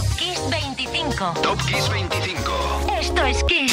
Top Kiss 25. Top Kiss 25. Esto es Kiss.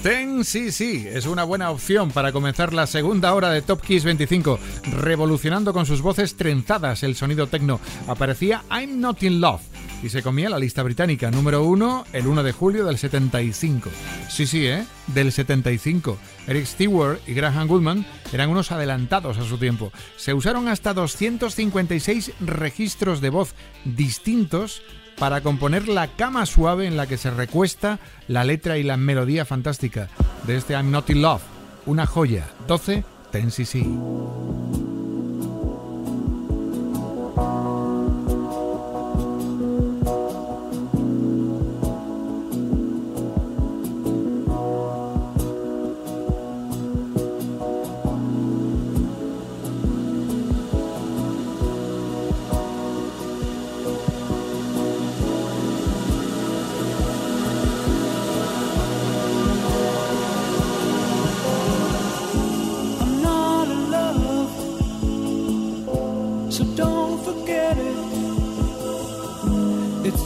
Ten, sí, sí, es una buena opción para comenzar la segunda hora de Top Kiss 25, revolucionando con sus voces trenzadas el sonido techno. Aparecía I'm Not in Love y se comía la lista británica número uno el 1 de julio del 75. Sí, sí, ¿eh? Del 75. Eric Stewart y Graham Goodman eran unos adelantados a su tiempo. Se usaron hasta 256 registros de voz distintos para componer la cama suave en la que se recuesta la letra y la melodía fantástica de este I'm Not in Love, una joya, 12 Ten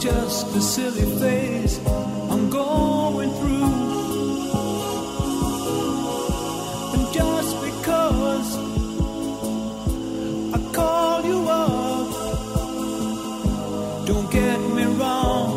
just a silly phase I'm going through. And just because I call you up, don't get me wrong.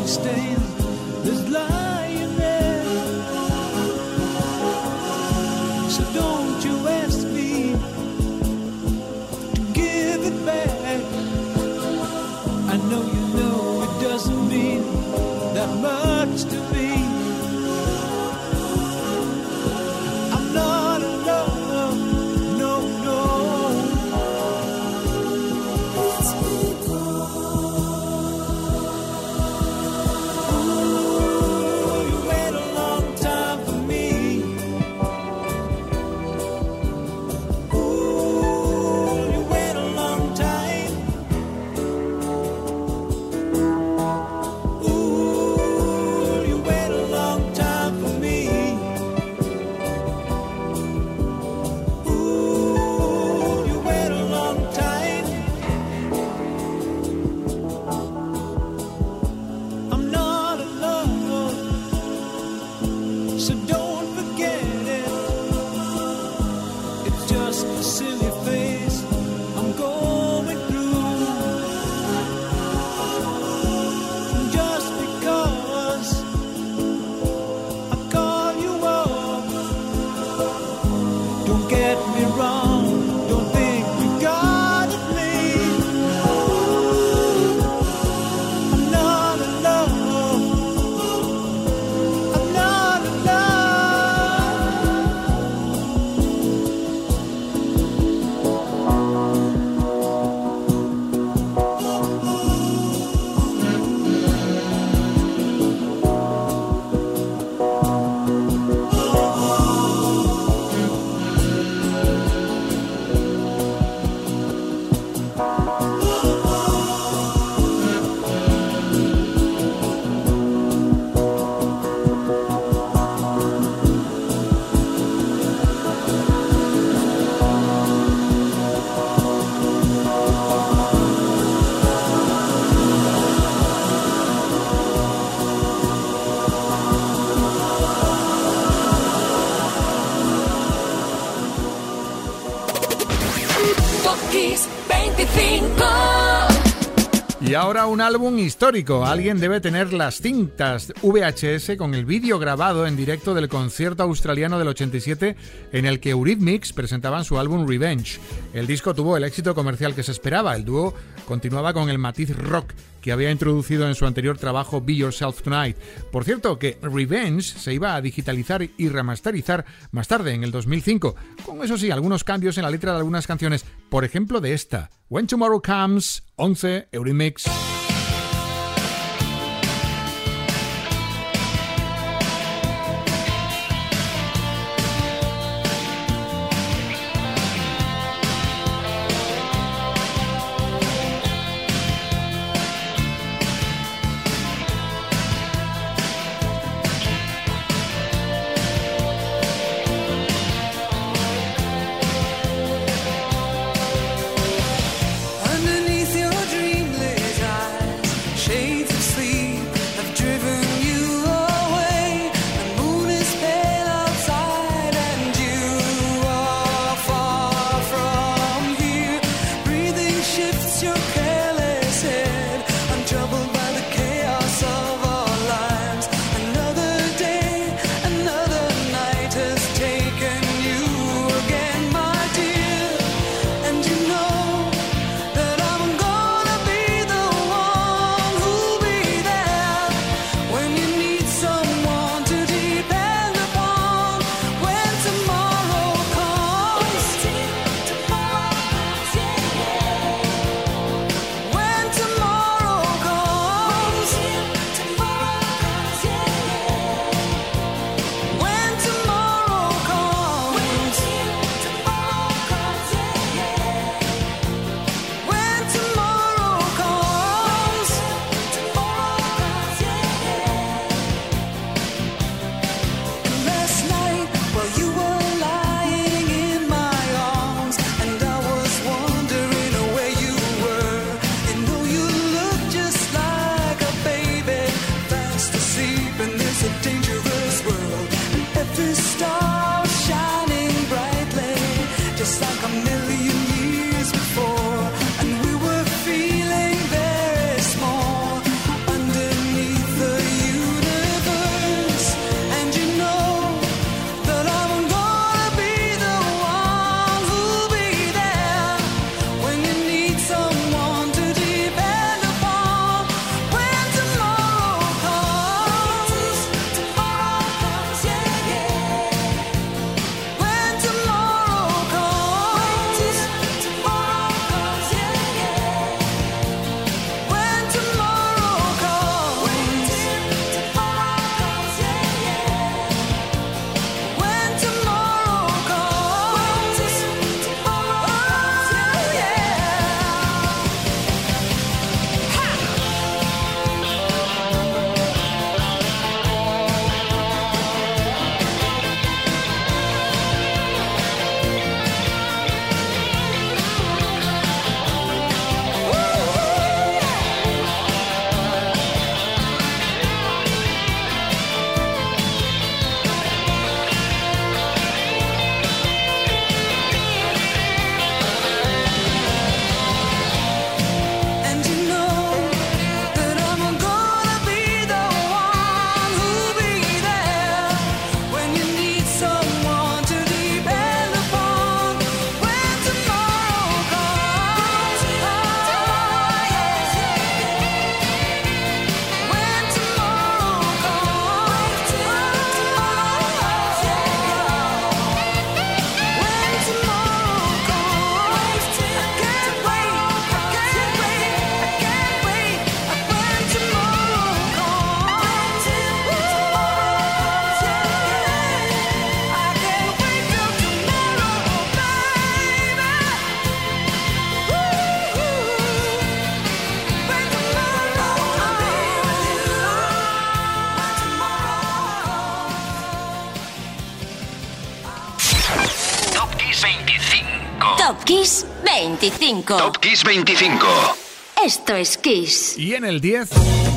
me This life. Un álbum histórico. Alguien debe tener las cintas VHS con el vídeo grabado en directo del concierto australiano del 87 en el que Eurythmics presentaban su álbum Revenge. El disco tuvo el éxito comercial que se esperaba. El dúo continuaba con el matiz rock que había introducido en su anterior trabajo Be Yourself Tonight. Por cierto, que Revenge se iba a digitalizar y remasterizar más tarde, en el 2005, con eso sí, algunos cambios en la letra de algunas canciones, por ejemplo de esta, When Tomorrow Comes, 11, Eurimix. 25. Top Kiss 25. Esto es Kiss. Y en el 10.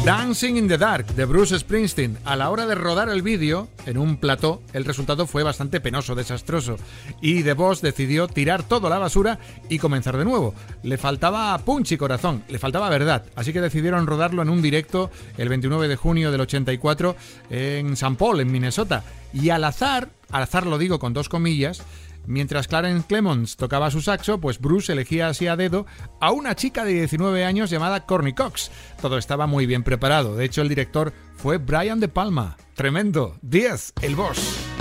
Dancing in the Dark de Bruce Springsteen. A la hora de rodar el vídeo en un plató, el resultado fue bastante penoso, desastroso. Y The Boss decidió tirar todo a la basura y comenzar de nuevo. Le faltaba punch y corazón, le faltaba verdad. Así que decidieron rodarlo en un directo el 29 de junio del 84 en St. Paul, en Minnesota. Y al azar, al azar lo digo con dos comillas, Mientras Clarence Clemons tocaba su saxo, pues Bruce elegía así a dedo a una chica de 19 años llamada Corny Cox. Todo estaba muy bien preparado. De hecho, el director fue Brian De Palma. Tremendo. 10, el boss.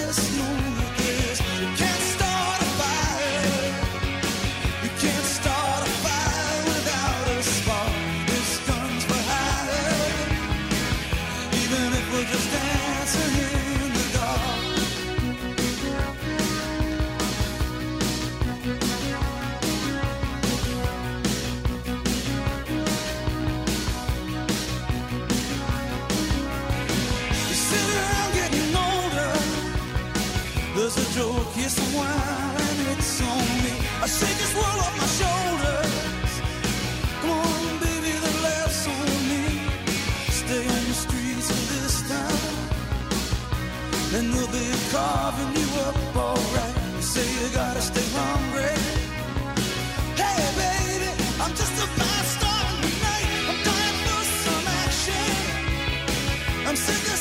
Just I'm sick of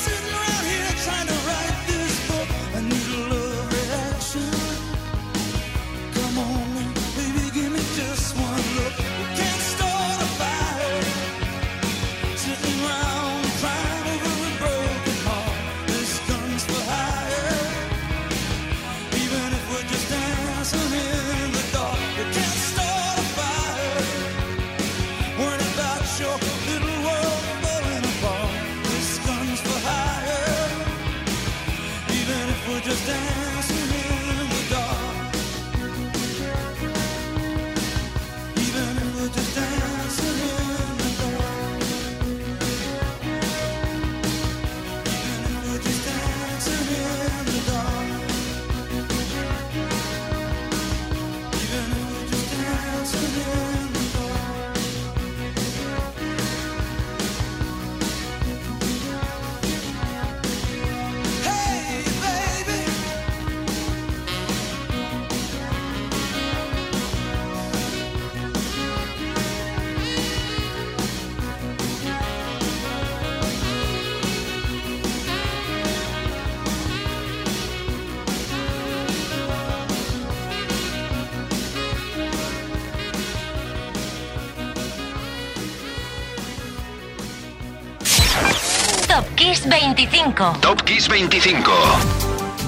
25. Top Kiss 25.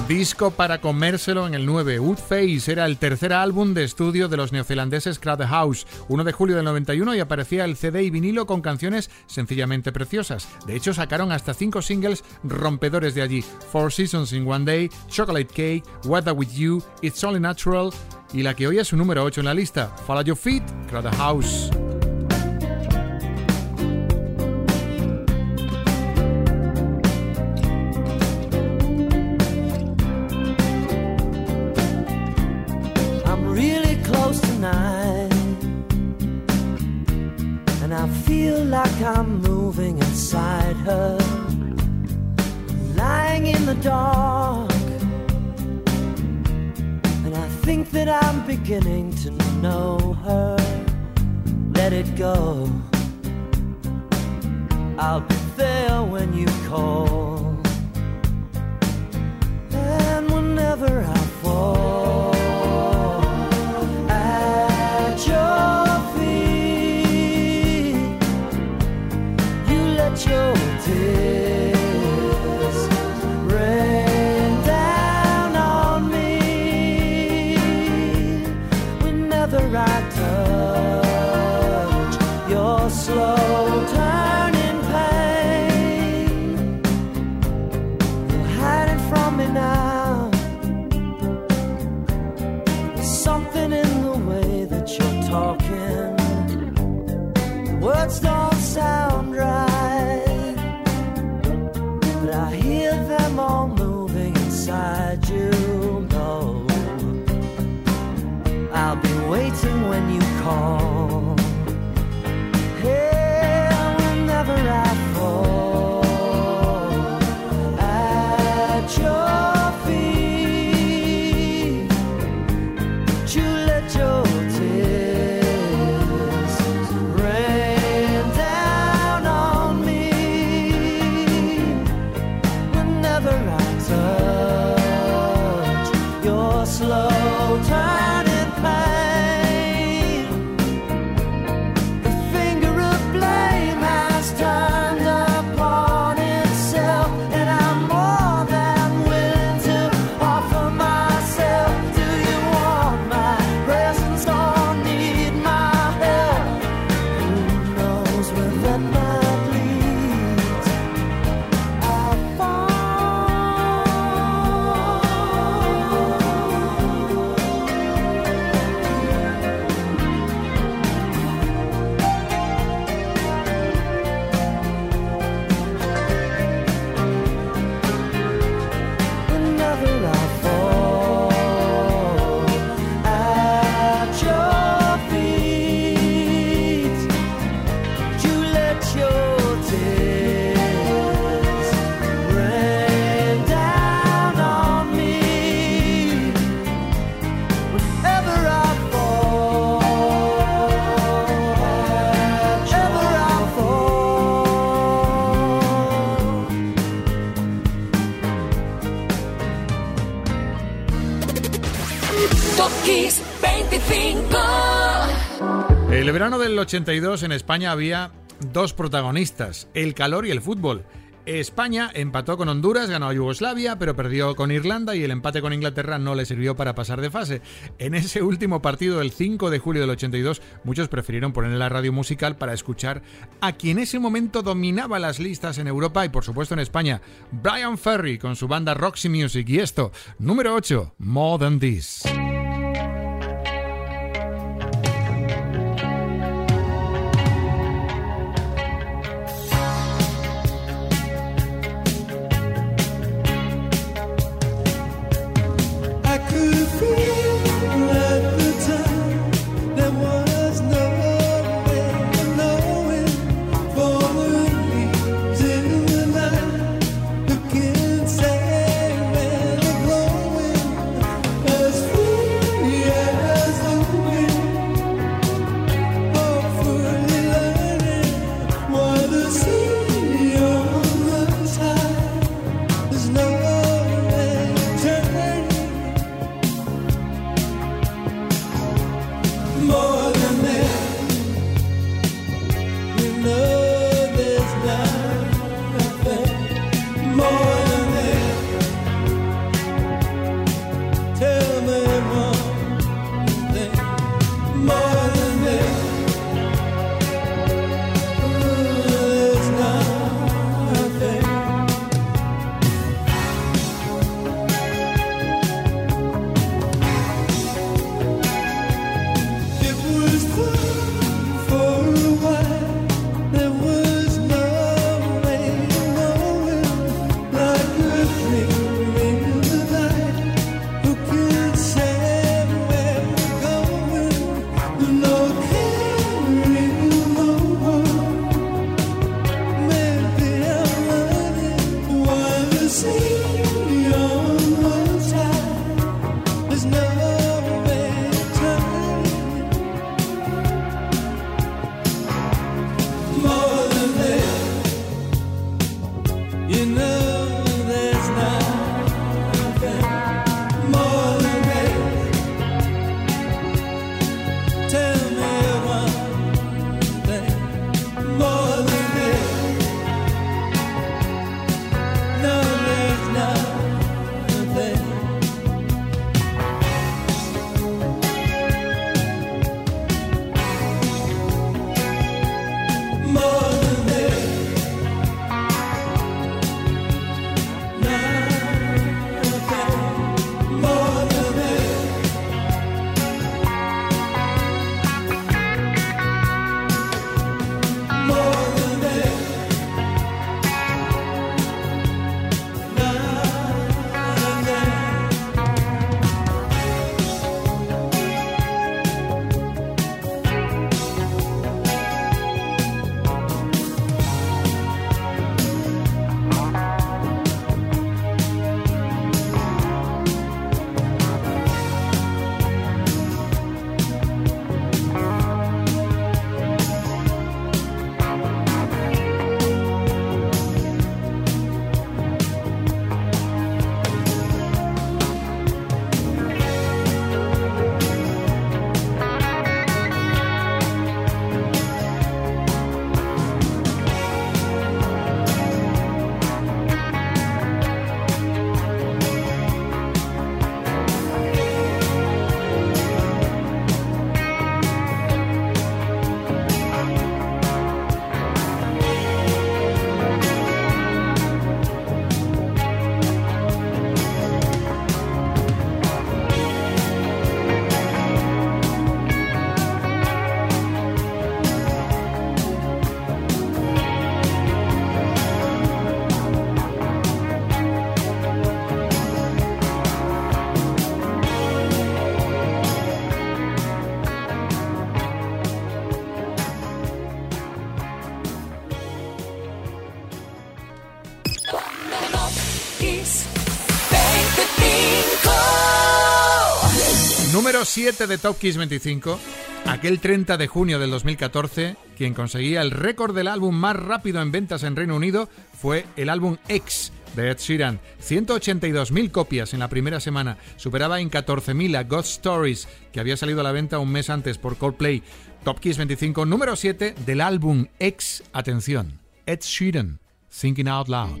Disco para comérselo en el 9. Woodface era el tercer álbum de estudio de los neozelandeses Crowd House, 1 de julio del 91 y aparecía el CD y vinilo con canciones sencillamente preciosas. De hecho, sacaron hasta 5 singles rompedores de allí: Four Seasons in One Day, Chocolate Cake, Weather With You, It's Only Natural y la que hoy es su número 8 en la lista, Follow Your Feet, Crowd House. Beginning to know her. Let it go. I'll be there when you call. I'll be waiting when you call. Top Kiss 25. El verano del 82 en España había dos protagonistas, el calor y el fútbol. España empató con Honduras, ganó a Yugoslavia, pero perdió con Irlanda y el empate con Inglaterra no le sirvió para pasar de fase. En ese último partido del 5 de julio del 82, muchos prefirieron poner la radio musical para escuchar a quien en ese momento dominaba las listas en Europa y por supuesto en España, Brian Ferry con su banda Roxy Music y esto, número 8, More Than This. 7 de Top Kiss 25. Aquel 30 de junio del 2014, quien conseguía el récord del álbum más rápido en ventas en Reino Unido fue el álbum X de Ed Sheeran. 182.000 copias en la primera semana. Superaba en 14.000 a Ghost Stories, que había salido a la venta un mes antes por Coldplay. Top Kiss 25, número 7 del álbum X. Atención, Ed Sheeran, Thinking Out Loud.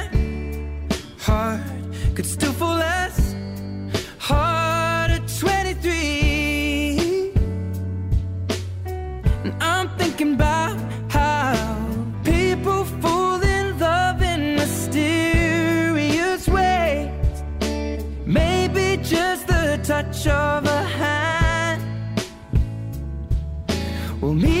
heart could still fall as hard at 23. And I'm thinking about how people fall in love in mysterious ways. Maybe just the touch of a hand. Well, me,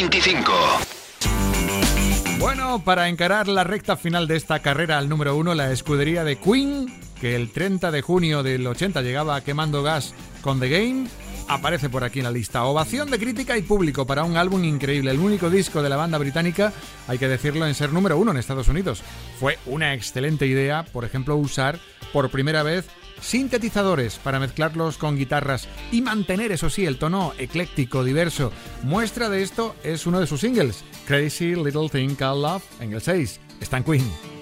25. Bueno, para encarar la recta final de esta carrera al número uno, la escudería de Queen, que el 30 de junio del 80 llegaba quemando gas con The Game, aparece por aquí en la lista. Ovación de crítica y público para un álbum increíble, el único disco de la banda británica, hay que decirlo, en ser número uno en Estados Unidos. Fue una excelente idea, por ejemplo, usar por primera vez sintetizadores para mezclarlos con guitarras y mantener, eso sí, el tono ecléctico, diverso. Muestra de esto es uno de sus singles, Crazy Little Thing Called Love, en el 6. Está en Queen.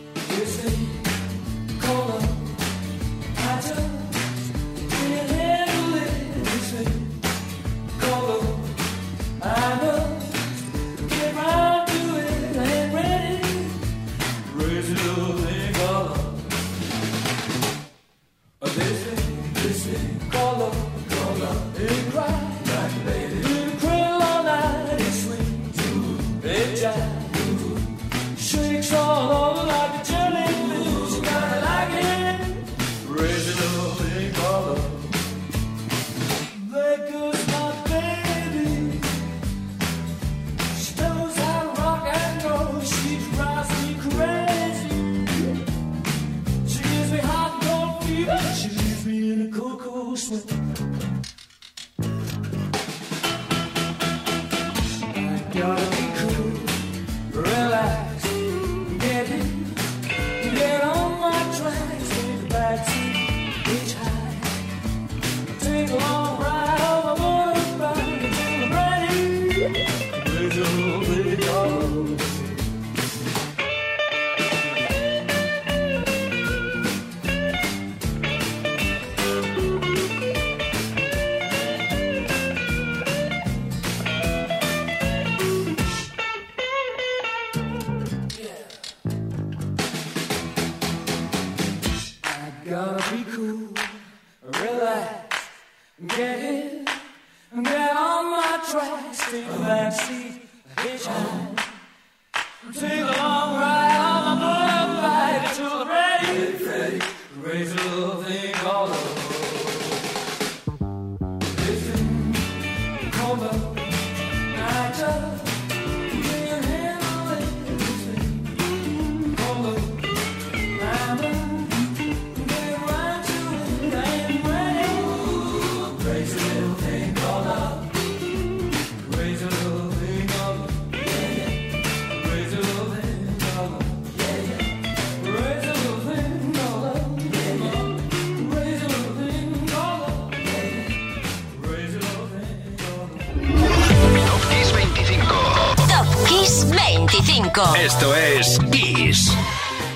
Esto es Kiss.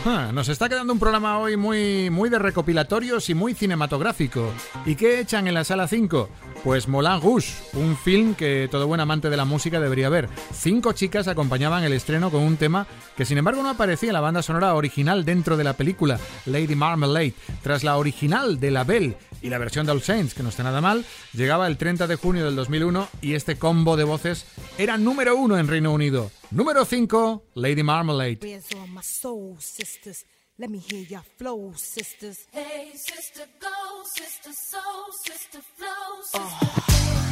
Ah, nos está quedando un programa hoy muy, muy de recopilatorios y muy cinematográfico. ¿Y qué echan en la sala 5? Pues Moulin Rouge, un film que todo buen amante de la música debería ver. Cinco chicas acompañaban el estreno con un tema que sin embargo no aparecía en la banda sonora original dentro de la película, Lady Marmalade. Tras la original de La Belle y la versión de All Saints, que no está nada mal, llegaba el 30 de junio del 2001 y este combo de voces era número uno en Reino Unido. Número 5, Lady Marmalade. Prayers on my soul, sisters. Let me hear your flow, sisters. Hey, sister, go, sister, soul, sister, flow, sister. Sister,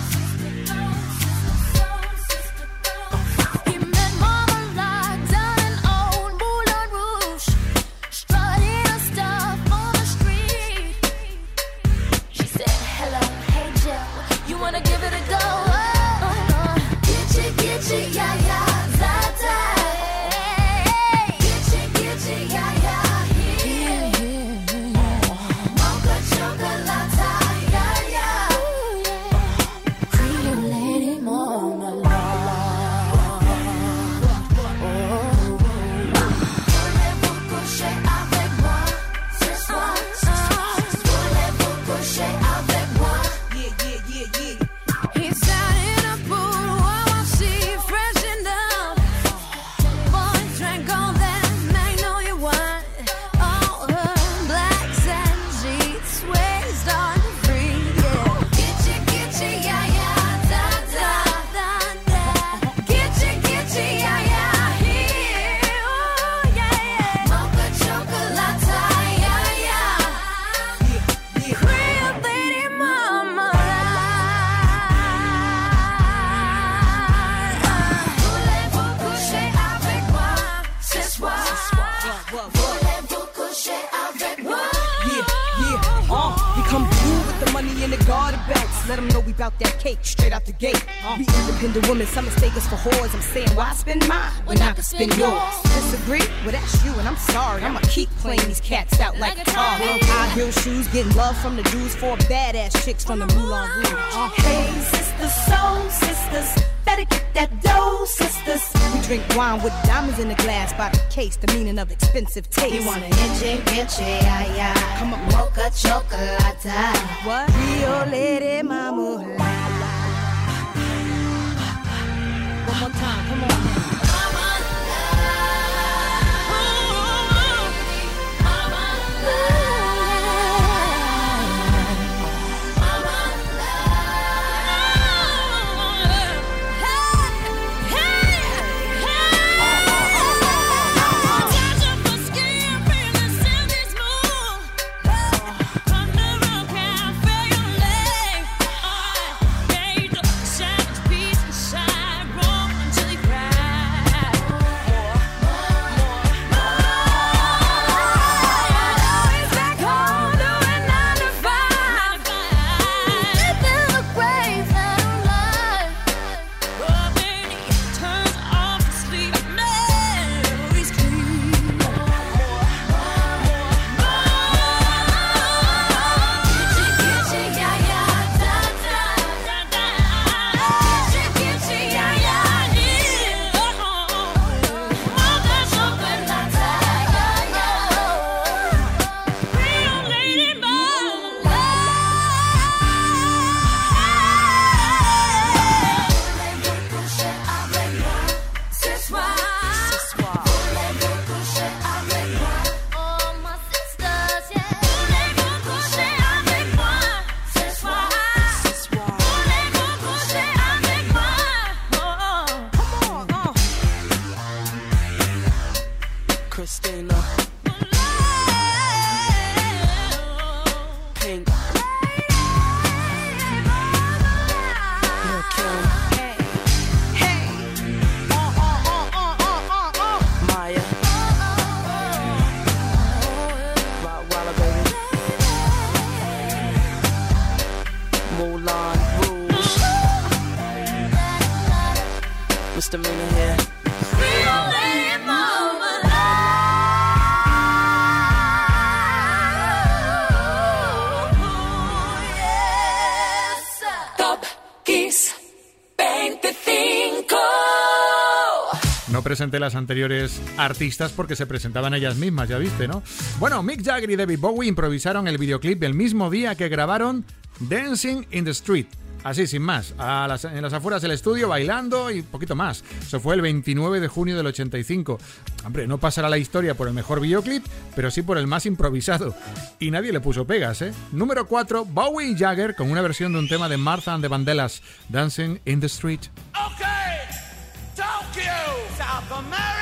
when yours. Disagree? Well, that's you, and I'm sorry. I'ma keep playing these cats out like a car. High heel shoes, getting love from the dudes, four badass chicks from the Moulin Rouge. Uh, Hey, sisters, soul sisters, better get that dough, sisters. we drink wine with diamonds in the glass by the case, the meaning of expensive taste. You want an inche, inche, ay, ay. Come on. Mocha chocolate. What? Rio Lady Mama. One more time, come on. No presenté las anteriores artistas porque se presentaban ellas mismas, ya viste, ¿no? Bueno, Mick Jagger y David Bowie improvisaron el videoclip el mismo día que grabaron Dancing in the Street. Así, sin más, en las afueras del estudio, bailando y poquito más. Eso fue el 29 de junio del 85. Hombre, no pasará la historia por el mejor videoclip, pero sí por el más improvisado. Y nadie le puso pegas, ¿eh? Número 4, Bowie y Jagger con una versión de un tema de Martha and the Vandellas, Dancing in the Street. America.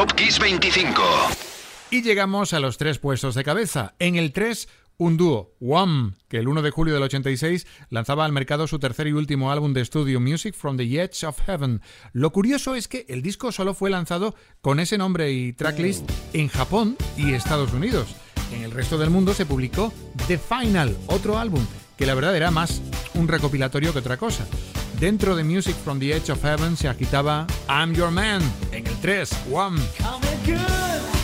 Top Kiss 25. Y llegamos a los tres puestos de cabeza. En el 3, un dúo, Wham, que el 1 de julio del 86 lanzaba al mercado su tercer y último álbum de estudio, Music from the Edge of Heaven. Lo curioso es que el disco solo fue lanzado con ese nombre y tracklist en Japón y Estados Unidos. En el resto del mundo se publicó The Final, otro álbum, que la verdad era más un recopilatorio que otra cosa. Dentro de Music from the Edge of Heaven se agitaba I'm Your Man en el 3, 1.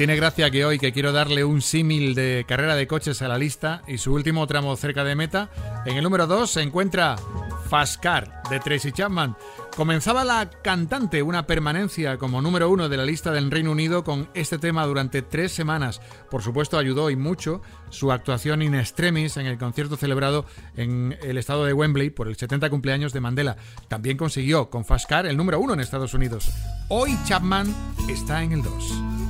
tiene gracia que hoy que quiero darle un símil de carrera de coches a la lista y su último tramo cerca de meta. En el número 2 se encuentra Fast Car de Tracy Chapman. Comenzaba la cantante una permanencia como número uno de la lista del Reino Unido con este tema durante tres semanas. Por supuesto ayudó y mucho su actuación in extremis en el concierto celebrado en el estado de Wembley por el 70 cumpleaños de Mandela. También consiguió con Fascar el número uno en Estados Unidos. Hoy Chapman está en el 2.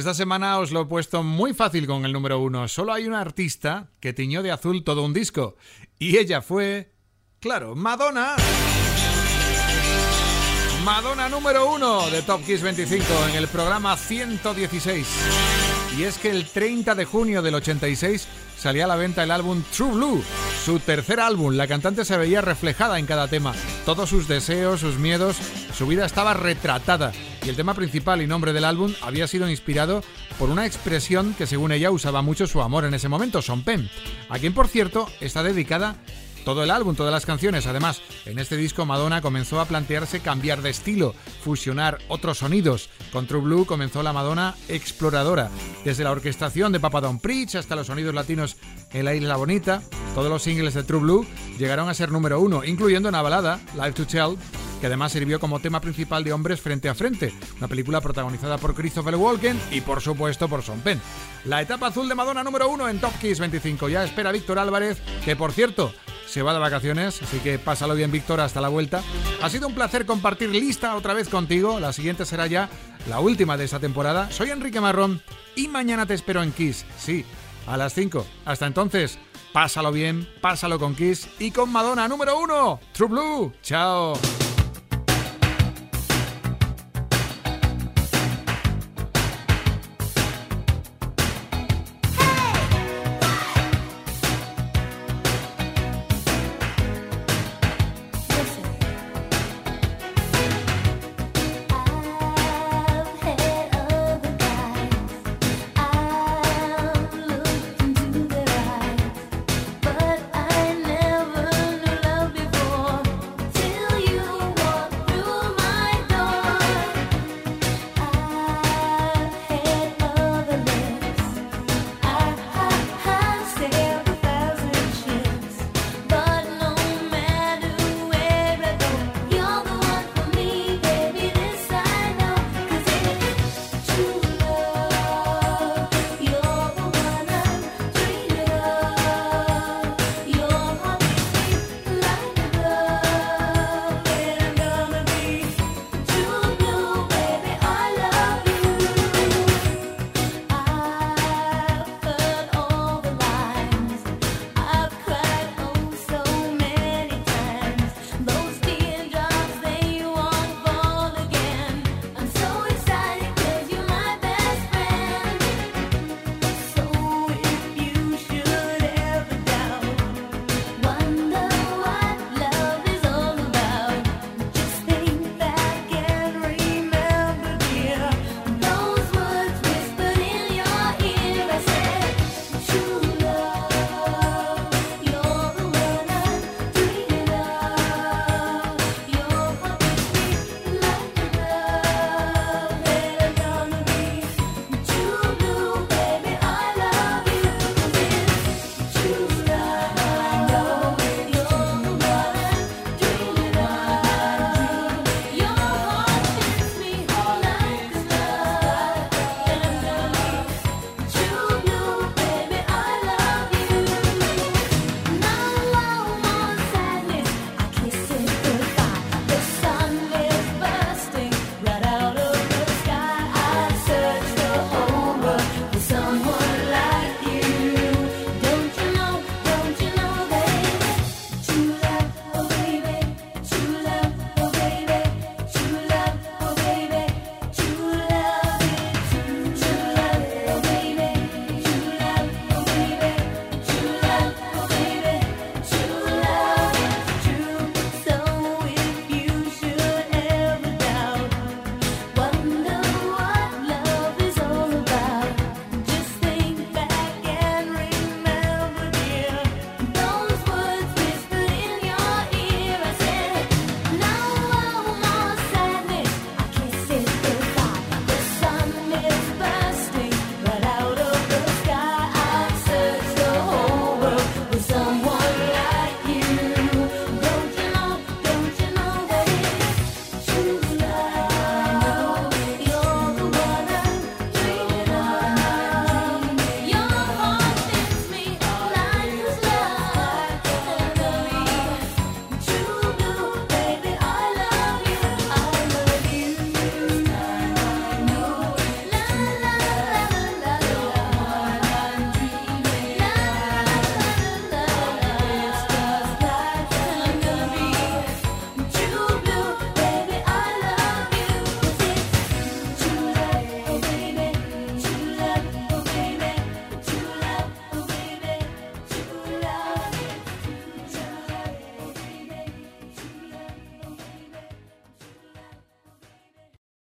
Esta semana os lo he puesto muy fácil con el número uno. Solo hay una artista que tiñó de azul todo un disco. Y ella fue, claro, Madonna. Madonna número uno de Top Kiss 25 en el programa 116. Y es que el 30 de junio del 86 salía a la venta el álbum True Blue, su tercer álbum. La cantante se veía reflejada en cada tema. Todos sus deseos, sus miedos, su vida estaba retratada. Y el tema principal y nombre del álbum había sido inspirado por una expresión que según ella usaba mucho su amor en ese momento, Son Pen, a quien por cierto está dedicada todo el álbum, todas las canciones. Además, en este disco Madonna comenzó a plantearse cambiar de estilo, fusionar otros sonidos. Con True Blue comenzó la Madonna exploradora, desde la orquestación de Papa Don Preach hasta los sonidos latinos en la Isla Bonita. Todos los singles de True Blue llegaron a ser número uno, incluyendo una balada, Live to Tell, que además sirvió como tema principal de Hombres Frente a Frente, una película protagonizada por Christopher Walken y por supuesto por Sean Penn. La etapa azul de Madonna número uno en Top Kiss 25. Ya espera Víctor Álvarez, que por cierto se va de vacaciones, así que pásalo bien Víctor hasta la vuelta. Ha sido un placer compartir lista otra vez contigo, la siguiente será ya la última de esta temporada. Soy Enrique Marrón y mañana te espero en Kiss, sí, a las 5. Hasta entonces, pásalo bien, pásalo con Kiss y con Madonna número uno, True Blue. Chao.